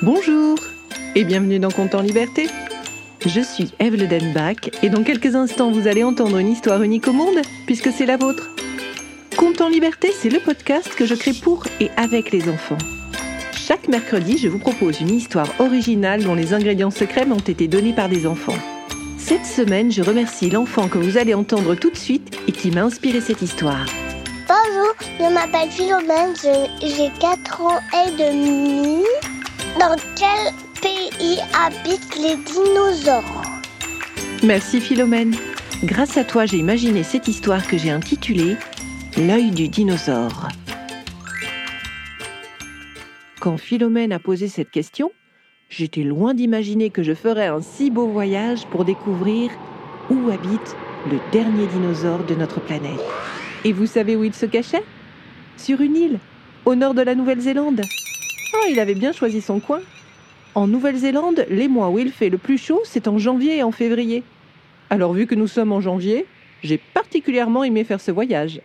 Bonjour et bienvenue dans Compte en Liberté. Je suis Eve Denbach et dans quelques instants vous allez entendre une histoire unique au monde puisque c'est la vôtre. Compte en Liberté, c'est le podcast que je crée pour et avec les enfants. Chaque mercredi, je vous propose une histoire originale dont les ingrédients secrets m'ont été donnés par des enfants. Cette semaine, je remercie l'enfant que vous allez entendre tout de suite et qui m'a inspiré cette histoire. Bonjour, je m'appelle Philomène, j'ai 4 ans et demi. Dans quel pays habitent les dinosaures Merci Philomène. Grâce à toi, j'ai imaginé cette histoire que j'ai intitulée L'œil du dinosaure. Quand Philomène a posé cette question, j'étais loin d'imaginer que je ferais un si beau voyage pour découvrir où habite le dernier dinosaure de notre planète. Et vous savez où il se cachait? Sur une île, au nord de la Nouvelle-Zélande. Oh, il avait bien choisi son coin. En Nouvelle-Zélande, les mois où il fait le plus chaud, c'est en janvier et en février. Alors vu que nous sommes en janvier, j'ai particulièrement aimé faire ce voyage.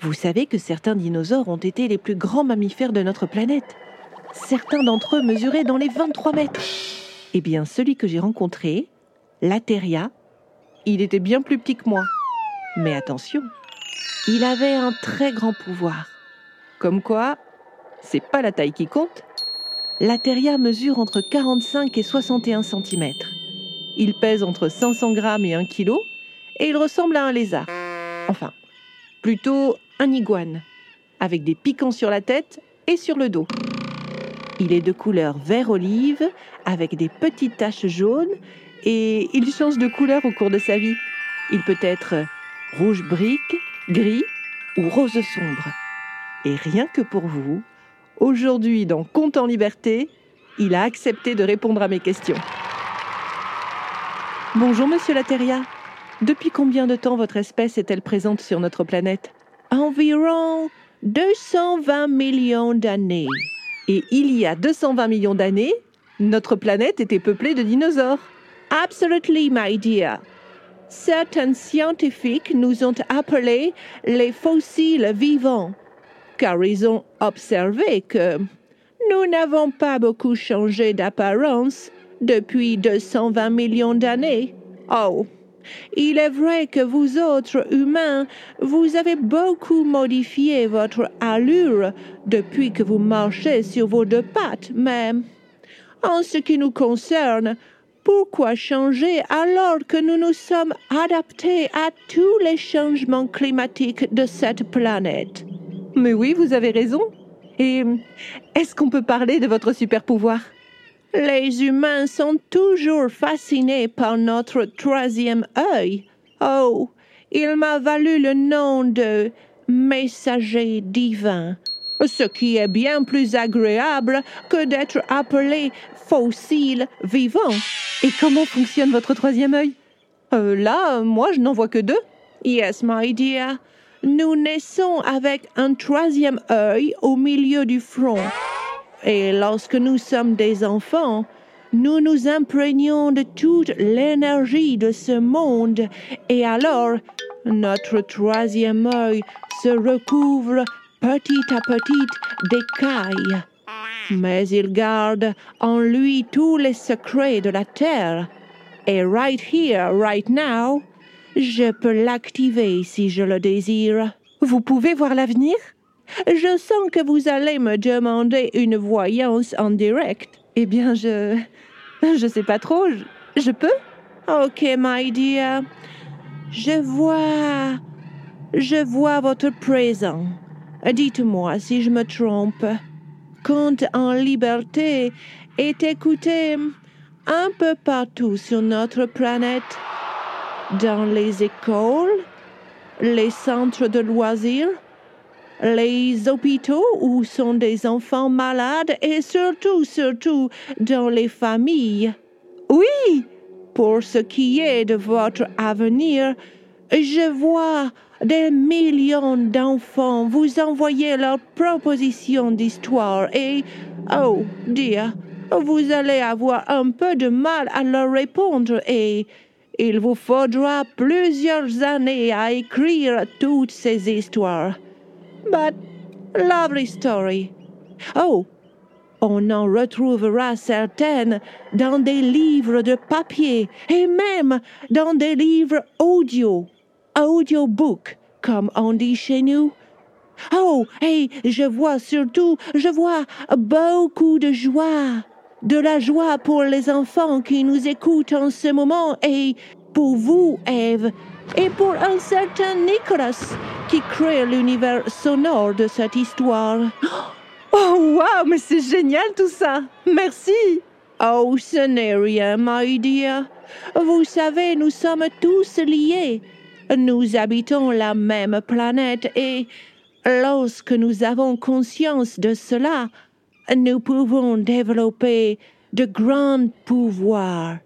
Vous savez que certains dinosaures ont été les plus grands mammifères de notre planète. Certains d'entre eux mesuraient dans les 23 mètres. Eh bien, celui que j'ai rencontré, Lateria, il était bien plus petit que moi. Mais attention, il avait un très grand pouvoir. Comme quoi, c'est pas la taille qui compte. La mesure entre 45 et 61 cm. Il pèse entre 500 grammes et 1 kg et il ressemble à un lézard. Enfin, plutôt un iguane, avec des piquants sur la tête et sur le dos. Il est de couleur vert-olive avec des petites taches jaunes et il change de couleur au cours de sa vie. Il peut être rouge brique, gris ou rose sombre. Et rien que pour vous, Aujourd'hui, dans Compte en liberté, il a accepté de répondre à mes questions. Bonjour, monsieur Lateria. Depuis combien de temps votre espèce est-elle présente sur notre planète? Environ 220 millions d'années. Et il y a 220 millions d'années, notre planète était peuplée de dinosaures. Absolutely, my dear. Certains scientifiques nous ont appelés les fossiles vivants car ils ont observé que nous n'avons pas beaucoup changé d'apparence depuis 220 millions d'années. Oh, il est vrai que vous autres humains, vous avez beaucoup modifié votre allure depuis que vous marchez sur vos deux pattes, mais en ce qui nous concerne, pourquoi changer alors que nous nous sommes adaptés à tous les changements climatiques de cette planète? Mais oui, vous avez raison. Et est-ce qu'on peut parler de votre super pouvoir Les humains sont toujours fascinés par notre troisième œil. Oh, il m'a valu le nom de messager divin, ce qui est bien plus agréable que d'être appelé fossile vivant. Et comment fonctionne votre troisième œil? Euh, Là, moi, je n'en vois que deux. Yes, my dear nous naissons avec un troisième œil au milieu du front. Et lorsque nous sommes des enfants, nous nous imprégnons de toute l'énergie de ce monde et alors notre troisième œil se recouvre petit à petit d'écailles. Mais il garde en lui tous les secrets de la terre. Et right here, right now, je peux l'activer si je le désire. Vous pouvez voir l'avenir? Je sens que vous allez me demander une voyance en direct. Eh bien, je. Je sais pas trop. Je, peux? Ok, my dear. Je vois. Je vois votre présent. Dites-moi si je me trompe. Compte en liberté est écouté un peu partout sur notre planète dans les écoles, les centres de loisirs, les hôpitaux où sont des enfants malades et surtout, surtout dans les familles. Oui, pour ce qui est de votre avenir, je vois des millions d'enfants vous envoyer leurs propositions d'histoire et, oh, dear, vous allez avoir un peu de mal à leur répondre et il vous faudra plusieurs années à écrire toutes ces histoires. But lovely story. Oh, On en retrouvera certaines dans des livres de papier et même dans des livres audio, audiobook, comme on dit chez nous. Oh, et je vois surtout, je vois beaucoup de joie, de la joie pour les enfants qui nous écoutent en ce moment et pour vous, Eve, et pour un certain Nicholas qui crée l'univers sonore de cette histoire. Oh, waouh, mais c'est génial tout ça. Merci. Oh, ce n'est rien, my dear. Vous savez, nous sommes tous liés. Nous habitons la même planète et lorsque nous avons conscience de cela, nous pouvons développer de grands pouvoirs.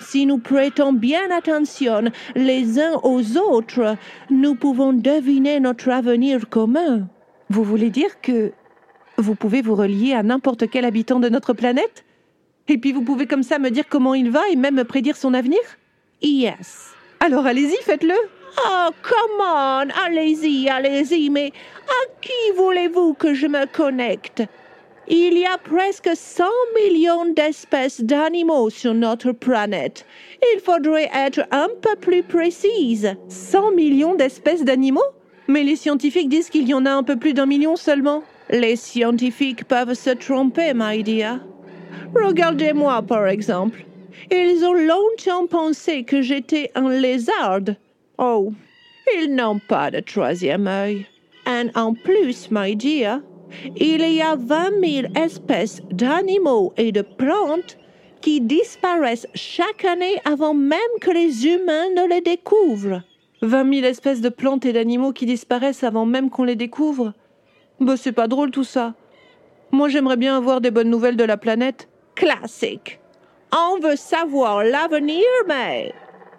Si nous prêtons bien attention les uns aux autres, nous pouvons deviner notre avenir commun. Vous voulez dire que vous pouvez vous relier à n'importe quel habitant de notre planète? Et puis vous pouvez comme ça me dire comment il va et même me prédire son avenir? Yes. Alors allez-y, faites-le. Oh, come on, allez-y, allez-y, mais à qui voulez-vous que je me connecte? Il y a presque 100 millions d'espèces d'animaux sur notre planète. Il faudrait être un peu plus précise. 100 millions d'espèces d'animaux? Mais les scientifiques disent qu'il y en a un peu plus d'un million seulement. Les scientifiques peuvent se tromper, my dear. Regardez-moi, par exemple. Ils ont longtemps pensé que j'étais un lézard. Oh, ils n'ont pas de troisième œil. Et en plus, my dear, il y a 20 000 espèces d'animaux et de plantes qui disparaissent chaque année avant même que les humains ne les découvrent. 20 000 espèces de plantes et d'animaux qui disparaissent avant même qu'on les découvre bah, c'est pas drôle tout ça. Moi, j'aimerais bien avoir des bonnes nouvelles de la planète. Classique. On veut savoir l'avenir, mais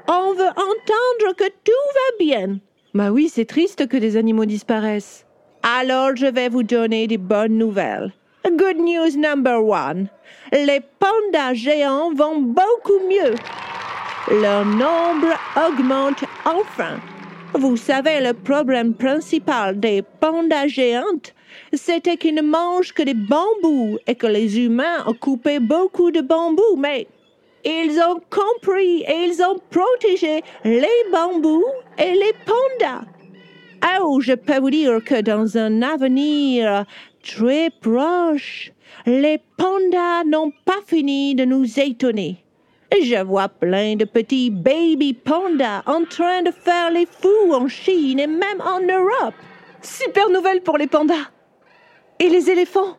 on veut entendre que tout va bien. Bah oui, c'est triste que des animaux disparaissent. Alors, je vais vous donner des bonnes nouvelles. Good news number one. Les pandas géants vont beaucoup mieux. Leur nombre augmente enfin. Vous savez, le problème principal des pandas géantes, c'était qu'ils ne mangent que des bambous et que les humains ont coupé beaucoup de bambous, mais ils ont compris et ils ont protégé les bambous et les pandas. Oh, je peux vous dire que dans un avenir très proche, les pandas n'ont pas fini de nous étonner. Je vois plein de petits baby pandas en train de faire les fous en Chine et même en Europe. Super nouvelle pour les pandas. Et les éléphants?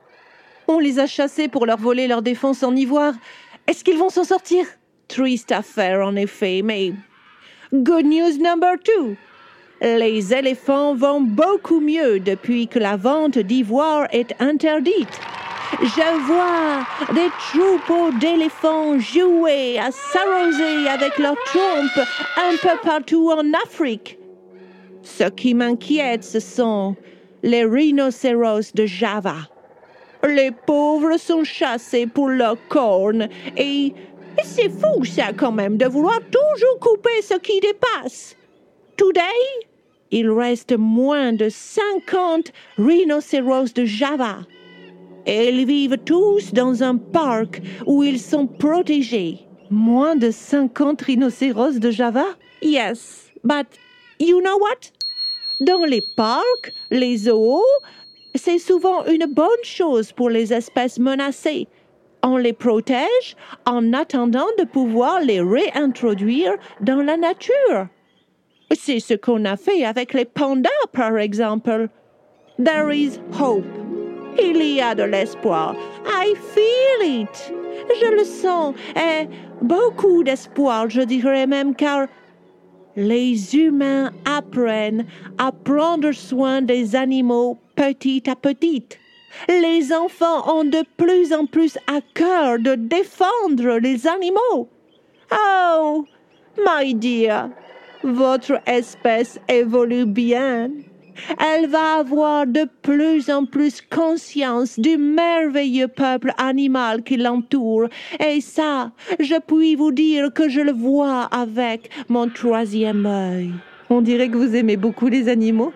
On les a chassés pour leur voler leur défense en ivoire. Est-ce qu'ils vont s'en sortir? Triste affaire en effet, mais good news number two. Les éléphants vont beaucoup mieux depuis que la vente d'ivoire est interdite. Je vois des troupeaux d'éléphants jouer à s'arroser avec leurs trompes un peu partout en Afrique. Ce qui m'inquiète, ce sont les rhinocéros de Java. Les pauvres sont chassés pour leurs cornes et c'est fou ça quand même de vouloir toujours couper ce qui dépasse. Today, il reste moins de 50 rhinocéros de Java. Ils vivent tous dans un parc où ils sont protégés. Moins de 50 rhinocéros de Java? Yes, but you know what? Dans les parcs, les zoos, c'est souvent une bonne chose pour les espèces menacées. On les protège en attendant de pouvoir les réintroduire dans la nature. C'est ce qu'on a fait avec les pandas, par exemple. There is hope. Il y a de l'espoir. I feel it. Je le sens. Et beaucoup d'espoir, je dirais même, car les humains apprennent à prendre soin des animaux petit à petit. Les enfants ont de plus en plus à cœur de défendre les animaux. Oh, my dear, votre espèce évolue bien elle va avoir de plus en plus conscience du merveilleux peuple animal qui l'entoure. Et ça, je puis vous dire que je le vois avec mon troisième œil. On dirait que vous aimez beaucoup les animaux.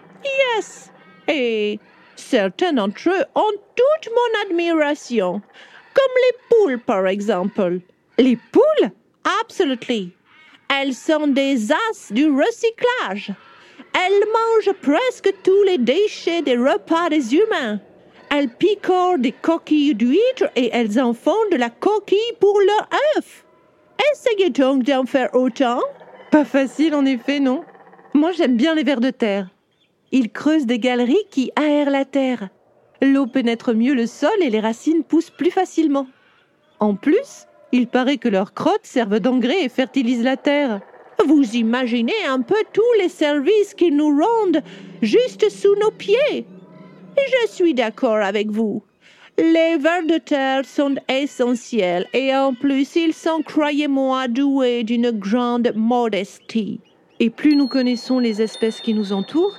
Yes. Et Certains d'entre eux ont toute mon admiration, comme les poules par exemple. Les poules? Absolutely. Elles sont des as du recyclage. Elles mangent presque tous les déchets des repas des humains. Elles picorent des coquilles d'huîtres et elles en font de la coquille pour leur œuf. Essayez donc d'en faire autant. Pas facile en effet, non Moi j'aime bien les vers de terre. Ils creusent des galeries qui aèrent la terre. L'eau pénètre mieux le sol et les racines poussent plus facilement. En plus, il paraît que leurs crottes servent d'engrais et fertilisent la terre. Vous imaginez un peu tous les services qu'ils nous rendent juste sous nos pieds. Je suis d'accord avec vous. Les vers de terre sont essentiels et en plus ils sont, croyez-moi, doués d'une grande modestie. Et plus nous connaissons les espèces qui nous entourent,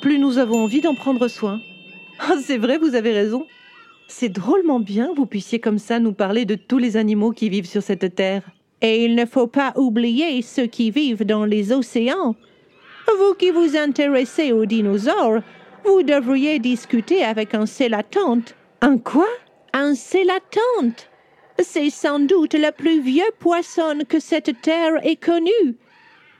plus nous avons envie d'en prendre soin. C'est vrai, vous avez raison. C'est drôlement bien que vous puissiez comme ça nous parler de tous les animaux qui vivent sur cette terre. Et il ne faut pas oublier ceux qui vivent dans les océans. Vous qui vous intéressez aux dinosaures, vous devriez discuter avec un célatante. Un quoi? Un célatante. C'est sans doute le plus vieux poisson que cette terre ait connu.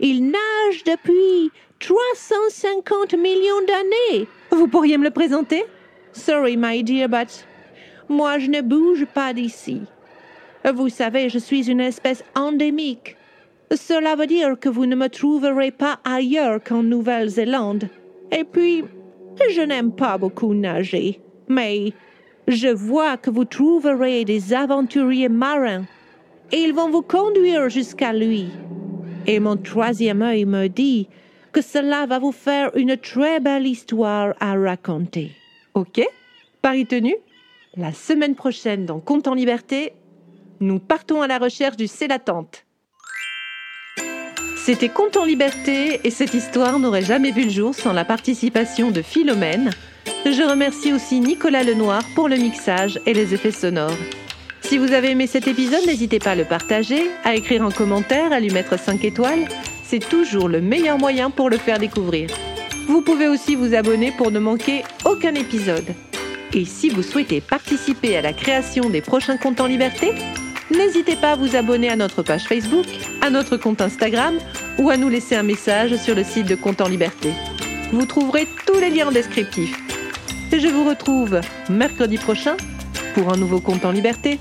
Il nage depuis 350 millions d'années. Vous pourriez me le présenter? Sorry, my dear, but moi je ne bouge pas d'ici. Vous savez, je suis une espèce endémique. Cela veut dire que vous ne me trouverez pas ailleurs qu'en Nouvelle-Zélande. Et puis, je n'aime pas beaucoup nager, mais je vois que vous trouverez des aventuriers marins. Et ils vont vous conduire jusqu'à lui. Et mon troisième œil me dit que cela va vous faire une très belle histoire à raconter. Ok, pari tenu? La semaine prochaine, dans Compte en liberté, nous partons à la recherche du Célatante. C'était Compte en liberté et cette histoire n'aurait jamais vu le jour sans la participation de Philomène. Je remercie aussi Nicolas Lenoir pour le mixage et les effets sonores. Si vous avez aimé cet épisode, n'hésitez pas à le partager, à écrire un commentaire, à lui mettre 5 étoiles. C'est toujours le meilleur moyen pour le faire découvrir. Vous pouvez aussi vous abonner pour ne manquer aucun épisode. Et si vous souhaitez participer à la création des prochains comptes en liberté, n'hésitez pas à vous abonner à notre page Facebook, à notre compte Instagram ou à nous laisser un message sur le site de Compte en liberté. Vous trouverez tous les liens en descriptif. Je vous retrouve mercredi prochain pour un nouveau compte en liberté.